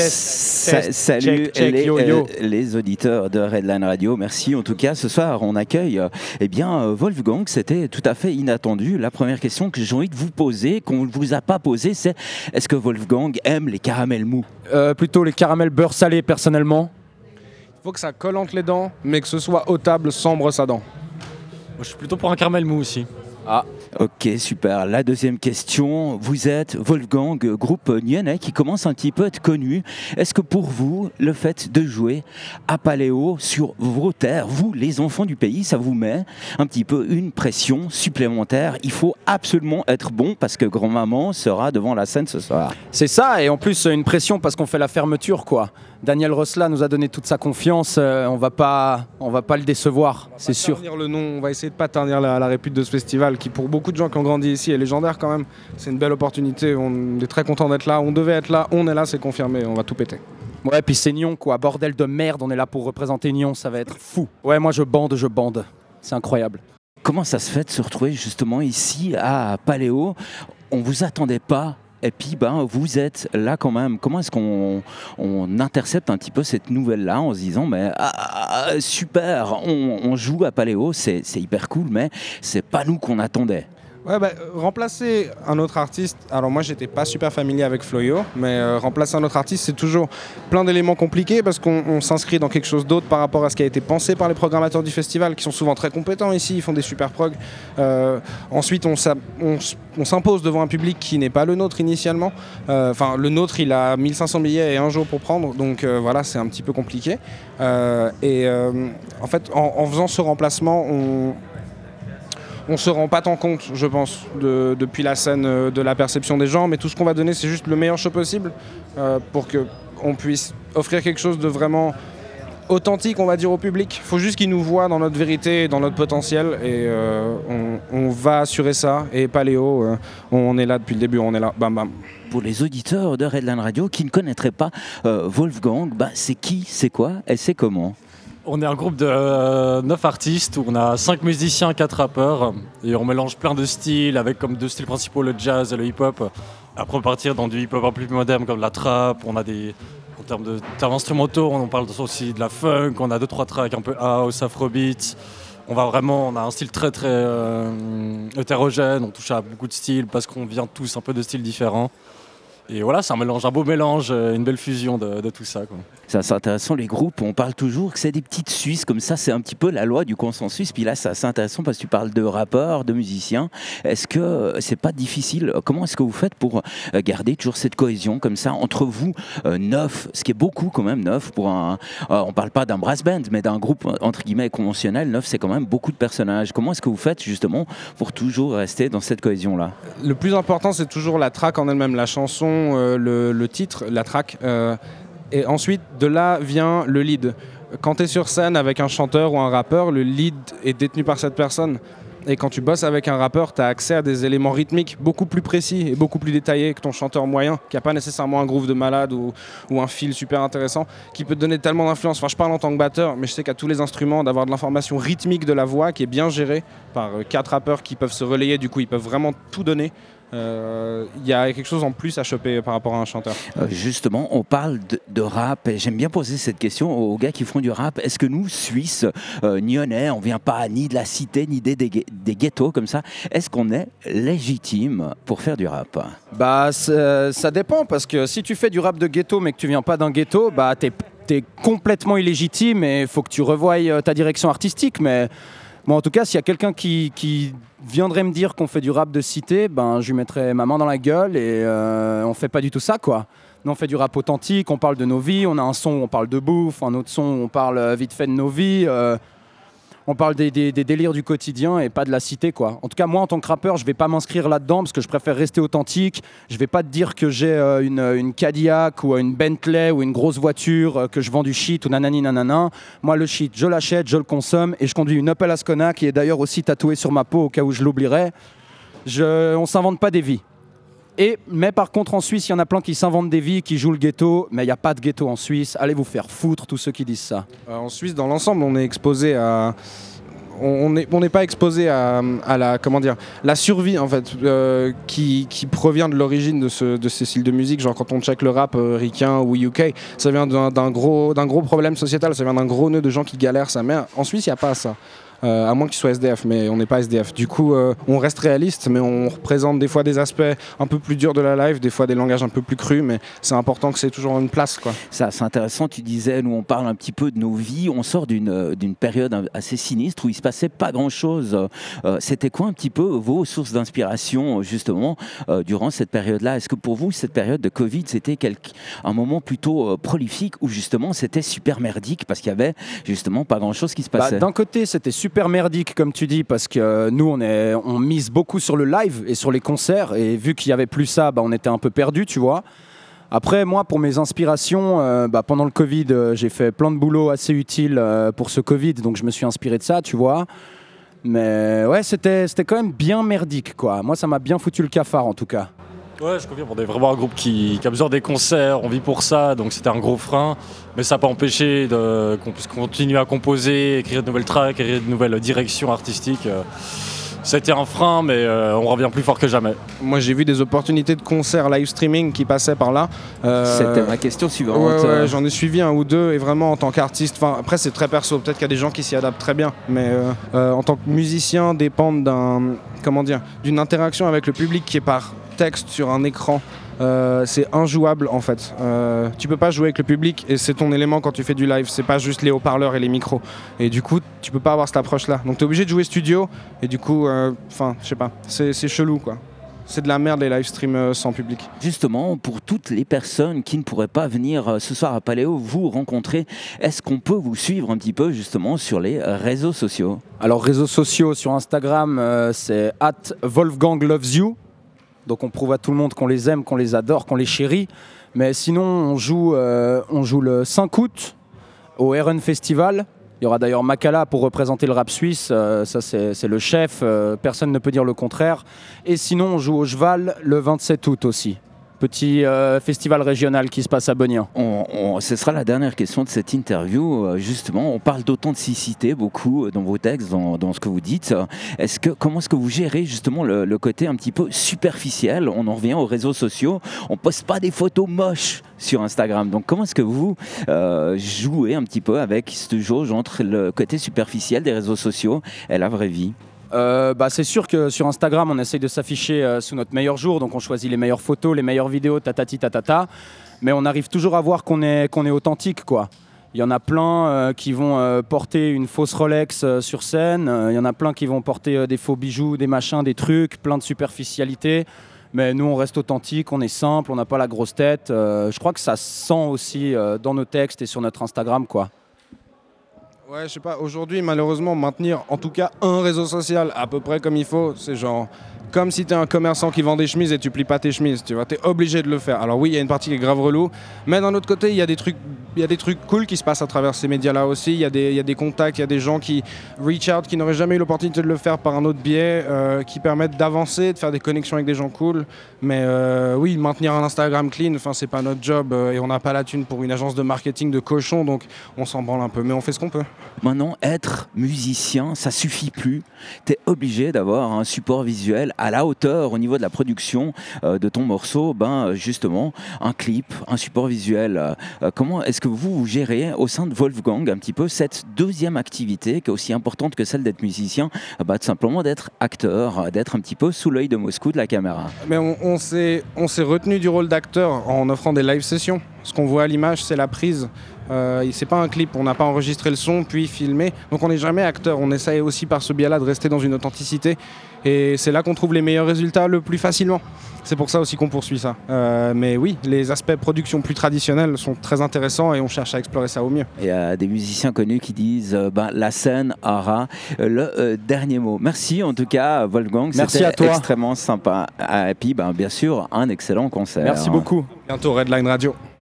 salut les, euh, les, auditeurs de Redline Radio. Merci en tout cas. Ce soir, on accueille euh, eh bien, euh, Wolfgang. C'était tout à fait inattendu. La première question que j'ai envie de vous poser, qu'on ne vous a pas posée, c'est est-ce que Wolfgang aime les caramels mous? Plutôt les caramels beurre salé, personnellement. Il faut que ça colle entre les dents, mais que ce soit au table sans brosse à dents. Moi, je suis plutôt pour un caramel mou aussi. Ah, Ok, super. La deuxième question, vous êtes Wolfgang, groupe nyonnais qui commence un petit peu à être connu. Est-ce que pour vous, le fait de jouer à Paléo sur vos terres, vous, les enfants du pays, ça vous met un petit peu une pression supplémentaire? Il faut absolument être bon parce que grand-maman sera devant la scène ce soir. C'est ça, et en plus une pression parce qu'on fait la fermeture, quoi. Daniel Rosla nous a donné toute sa confiance, euh, on va pas, on va pas le décevoir, c'est sûr. Le nom, on va essayer de pas ternir la, la répute de ce festival qui pour beaucoup beaucoup de gens qui ont grandi ici est légendaire quand même. C'est une belle opportunité. On est très content d'être là. On devait être là. On est là, c'est confirmé. On va tout péter. Ouais, puis c'est Nyon, quoi. Bordel de merde. On est là pour représenter Nyon. Ça va être fou. Ouais, moi je bande, je bande. C'est incroyable. Comment ça se fait de se retrouver justement ici à Paléo? On vous attendait pas et puis, ben, vous êtes là quand même. Comment est-ce qu'on intercepte un petit peu cette nouvelle-là en se disant, mais ah, super, on, on, joue à Paléo, c'est hyper cool, mais c'est pas nous qu'on attendait. Ouais, bah, remplacer un autre artiste, alors moi j'étais pas super familier avec Floyo, mais euh, remplacer un autre artiste c'est toujours plein d'éléments compliqués parce qu'on s'inscrit dans quelque chose d'autre par rapport à ce qui a été pensé par les programmateurs du festival qui sont souvent très compétents ici, ils font des super prog. Euh, ensuite on, s'impose devant un public qui n'est pas le nôtre initialement. Euh, enfin le nôtre il a 1500 billets et un jour pour prendre, donc voilà c'est un petit peu compliqué. et en fait en, en faisant ce remplacement on on se rend pas tant compte, je pense, depuis la scène euh, de la perception des gens, mais tout ce qu'on va donner, c'est juste le meilleur show possible euh, pour qu'on puisse offrir quelque chose de vraiment authentique, on va dire, au public. Il faut juste qu'ils nous voient dans notre vérité, dans notre potentiel, et euh, on, va assurer ça. Et Paléo, on est là depuis le début, on est là, bam bam. Pour les auditeurs de Redline Radio qui ne connaîtraient pas Wolfgang, bah, c'est qui, c'est quoi et c'est comment? On est un groupe de 9 euh, artistes où on a 5 musiciens, 4 rappeurs et on mélange plein de styles avec comme deux styles principaux le jazz et le hip-hop. Après on partir dans du hip-hop un peu plus moderne comme la trap, on a des en termes de termes instrumentaux, on parle aussi de la funk, on a deux trois tracks un peu house, afrobeat. On va vraiment, on a un style très très euh, hétérogène, on touche à beaucoup de styles parce qu'on vient tous un peu de styles différents. Et voilà, c'est un mélange, un beau mélange, euh, une belle fusion de, tout ça. C'est assez intéressant, les groupes, on parle toujours que c'est des petites Suisses, comme ça, c'est un petit peu la loi du consensus. Puis là, c'est assez intéressant parce que tu parles de rappeurs, de musiciens. Est-ce que euh, c'est pas difficile Comment est-ce que vous faites pour euh, garder toujours cette cohésion comme ça entre vous, neuf, ce qui est beaucoup quand même, neuf pour un. on parle pas d'un brass band, mais d'un groupe entre guillemets conventionnel. Neuf, c'est quand même beaucoup de personnages. Comment est-ce que vous faites justement pour toujours rester dans cette cohésion-là? Le plus important, c'est toujours la track en elle-même, la chanson euh, le, titre, la track. Euh, et ensuite, de là vient le lead. Quand tu es sur scène avec un chanteur ou un rappeur, le lead est détenu par cette personne. Et quand tu bosses avec un rappeur, tu as accès à des éléments rythmiques beaucoup plus précis et beaucoup plus détaillés que ton chanteur moyen, qui n'a pas nécessairement un groove de malade ou, un fil super intéressant, qui peut te donner tellement d'influence. Enfin, je parle en tant que batteur, mais je sais qu'à tous les instruments, d'avoir de l'information rythmique de la voix qui est bien gérée par euh, quatre rappeurs qui peuvent se relayer, du coup, ils peuvent vraiment tout donner. Il euh, y a quelque chose en plus à choper par rapport à un chanteur. Euh, justement, on parle de, rap et j'aime bien poser cette question aux gars qui font du rap. Est-ce que nous, Suisses, euh, Nyonnais, on vient pas ni de la cité ni des, des, ghettos comme ça Est-ce qu'on est légitime pour faire du rap? Bah, ça dépend parce que si tu fais du rap de ghetto mais que tu viens pas d'un ghetto, bah t'es es complètement illégitime et il faut que tu revoies ta direction artistique. Mais Bon, en tout cas, s'il y a quelqu'un qui, viendrait me dire qu'on fait du rap de cité, ben, je lui mettrais ma main dans la gueule et euh, on fait pas du tout ça, quoi. Nous, on fait du rap authentique, on parle de nos vies, on a un son où on parle de bouffe, un autre son où on parle euh, vite fait de nos vies. Euh, on parle des, délires du quotidien et pas de la cité, quoi. En tout cas, moi, en tant que rappeur, je vais pas m'inscrire là-dedans parce que je préfère rester authentique. Je vais pas te dire que j'ai euh, une, Cadillac ou une Bentley ou une grosse voiture, euh, que je vends du shit ou nanani nanana. Moi, le shit, je l'achète, je le consomme et je conduis une Opel Ascona qui est d'ailleurs aussi tatouée sur ma peau au cas où je l'oublierais. Je, on s'invente pas des vies. Et, mais par contre, en Suisse, il y en a plein qui s'inventent des vies, qui jouent le ghetto, mais il n'y a pas de ghetto en Suisse. Allez vous faire foutre, tous ceux qui disent ça. Euh, en Suisse, dans l'ensemble, on est exposé à on n'est pas exposé à, la comment dire la survie en fait euh, qui, provient de l'origine de, ce, ces styles de musique. Genre quand on check le rap euh, ou UK, ça vient d'un d'un gros d'un gros problème sociétal, ça vient d'un gros nœud de gens qui galèrent. Ça. Mais en Suisse, il n'y a pas ça. Euh, à moins qu'ils soient SDF, mais on n'est pas SDF. Du coup, euh, on reste réaliste, mais on représente des fois des aspects un peu plus durs de la live, des fois des langages un peu plus crus, mais c'est important que c'est toujours une place. Quoi. Ça, c'est intéressant. Tu disais, nous, on parle un petit peu de nos vies. On sort d'une euh, d'une période assez sinistre où il se passait pas grand-chose. Euh, C'était quoi un petit peu vos sources d'inspiration, justement, euh, durant cette période-là? Est-ce que pour vous, cette période de Covid, c'était quelque- un moment plutôt euh, prolifique où, justement, c'était super merdique parce qu'il y avait, justement, pas grand-chose qui se Bah, passait? D'un côté, c'était super merdique, comme tu dis, parce que euh, nous, on, est, on mise beaucoup sur le live et sur les concerts. Et vu qu'il n'y avait plus ça, bah, on était un peu perdu, tu vois. Après, moi, pour mes inspirations, euh, bah, pendant le Covid, euh, j'ai fait plein de boulot assez utile pour ce Covid, donc je me suis inspiré de ça, tu vois. Mais ouais, c'était quand même bien merdique, quoi. Moi, ça m'a bien foutu le cafard, en tout cas. Ouais, je confirme, on est vraiment un groupe qui, qui a besoin des concerts, on vit pour ça, donc c'était un gros frein. Mais ça n'a pas empêché de- qu'on puisse continuer à composer, écrire de nouvelles tracks, écrire de nouvelles directions artistiques. Euh, C'était un frein, mais euh, on revient plus fort que jamais. Moi, j'ai vu des opportunités de concerts live streaming qui passaient par là. Euh, C'était ma question suivante. Ouais, ouais, Euh, j'en ai suivi un ou deux et vraiment en tant qu'artiste, enfin après c'est très perso, peut-être qu'il y a des gens qui s'y adaptent très bien, mais euh, euh, en tant que musicien dépendre d'un comment dire d'une interaction avec le public qui est par texte sur un écran. euh, c'est injouable en fait. Euh, tu peux pas jouer avec le public et c'est ton élément quand tu fais du live. C'est pas juste les haut-parleurs et les micros. Et du coup, tu peux pas avoir cette approche-là. Donc tu es obligé de jouer studio et du coup, euh, enfin, je sais pas, c'est c'est chelou quoi. C'est de la merde les live streams euh, sans public. Justement, pour toutes les personnes qui ne pourraient pas venir euh, ce soir à Paléo vous rencontrer, est-ce qu'on peut vous suivre un petit peu justement sur les euh, réseaux sociaux? Alors, réseaux sociaux, sur Instagram, euh, c'est at Wolfgang Loves You. Donc, on prouve à tout le monde qu'on les aime, qu'on les adore, qu'on les chérit. Mais sinon, on joue, euh, le 5 août au RN Festival. Il y aura d'ailleurs Makala pour représenter le rap suisse. euh, ça, c'est c'est le chef. euh, personne ne peut dire le contraire. Et sinon, on joue au Cheval le 27 août aussi. Petit euh, festival régional qui se passe à on- Ce sera la dernière question de cette interview. Euh, Justement, on parle d'authenticité beaucoup euh, dans vos textes, dans, dans ce que vous dites. Est-ce que comment est-ce que vous gérez justement le, côté un petit peu superficiel? On en revient aux réseaux sociaux. On poste pas des photos moches sur Instagram. Donc comment est-ce que vous jouez un petit peu avec cette jauge entre le côté superficiel des réseaux sociaux et la vraie vie? Euh, bah, c'est sûr que sur Instagram, on essaye de s'afficher euh, sous notre meilleur jour, donc on choisit les meilleures photos, les meilleures vidéos, tatati tatata. Mais on arrive toujours à voir qu'on est, est authentique, quoi. Il y en a plein euh, qui vont porter une fausse Rolex sur scène. Il y en a plein qui vont porter des faux bijoux, des machins, des trucs, plein de superficialité. Mais nous, on reste authentique, on est simple, on n'a pas la grosse tête. Je crois que ça se sent aussi dans nos textes et sur notre Instagram, quoi. Ouais, je sais pas, aujourd'hui, malheureusement, maintenir en tout cas un réseau social à peu près comme il faut, c'est genre comme si tu es un commerçant qui vend des chemises et tu plies pas tes chemises, tu vois, tu es obligé de le faire. Alors oui, il y a une partie qui est grave relou, mais d'un autre côté, il y a des trucs il y a des trucs cool qui se passent à travers ces médias-là aussi. Il y, y a des contacts, il y a des gens qui reach out, qui n'auraient jamais eu l'opportunité de le faire par un autre biais, euh, qui permettent d'avancer, de faire des connexions avec des gens cool. Mais euh, oui, maintenir un Instagram clean, enfin, c'est pas notre job euh, et on n'a pas la thune pour une agence de marketing de cochon, donc on s'en branle un peu. Mais on fait ce qu'on peut. Maintenant, être musicien, ça suffit plus. Tu es obligé d'avoir un support visuel à la hauteur au niveau de la production euh, de ton morceau. Ben, justement, un clip, un support visuel. Euh, comment est-ce que vous, vous gérez au sein de Wolfgang un petit peu cette deuxième activité qui est aussi importante que celle d'être musicien? Euh, bah, simplement d'être acteur, d'être un petit peu sous l'œil de Moscou de la caméra. Mais on, on s'est retenu du rôle d'acteur en offrant des live sessions. Ce qu'on voit à l'image, c'est la prise. Euh, c'est pas un clip, on n'a pas enregistré le son puis filmé. Donc on n'est jamais acteur. On essaye aussi par ce biais-là de rester dans une authenticité. Et c'est là qu'on trouve les meilleurs résultats le plus facilement. C'est pour ça aussi qu'on poursuit ça. Euh, mais oui, les aspects production plus traditionnels sont très intéressants et on cherche à explorer ça au mieux. Il y a des musiciens connus qui disent euh, ben, la scène aura euh, le dernier mot. Merci en tout cas, Wolfgang. Merci à toi. extrêmement sympa. Et puis, ben, bien sûr, un excellent concert. Merci beaucoup. Bientôt Redline Radio.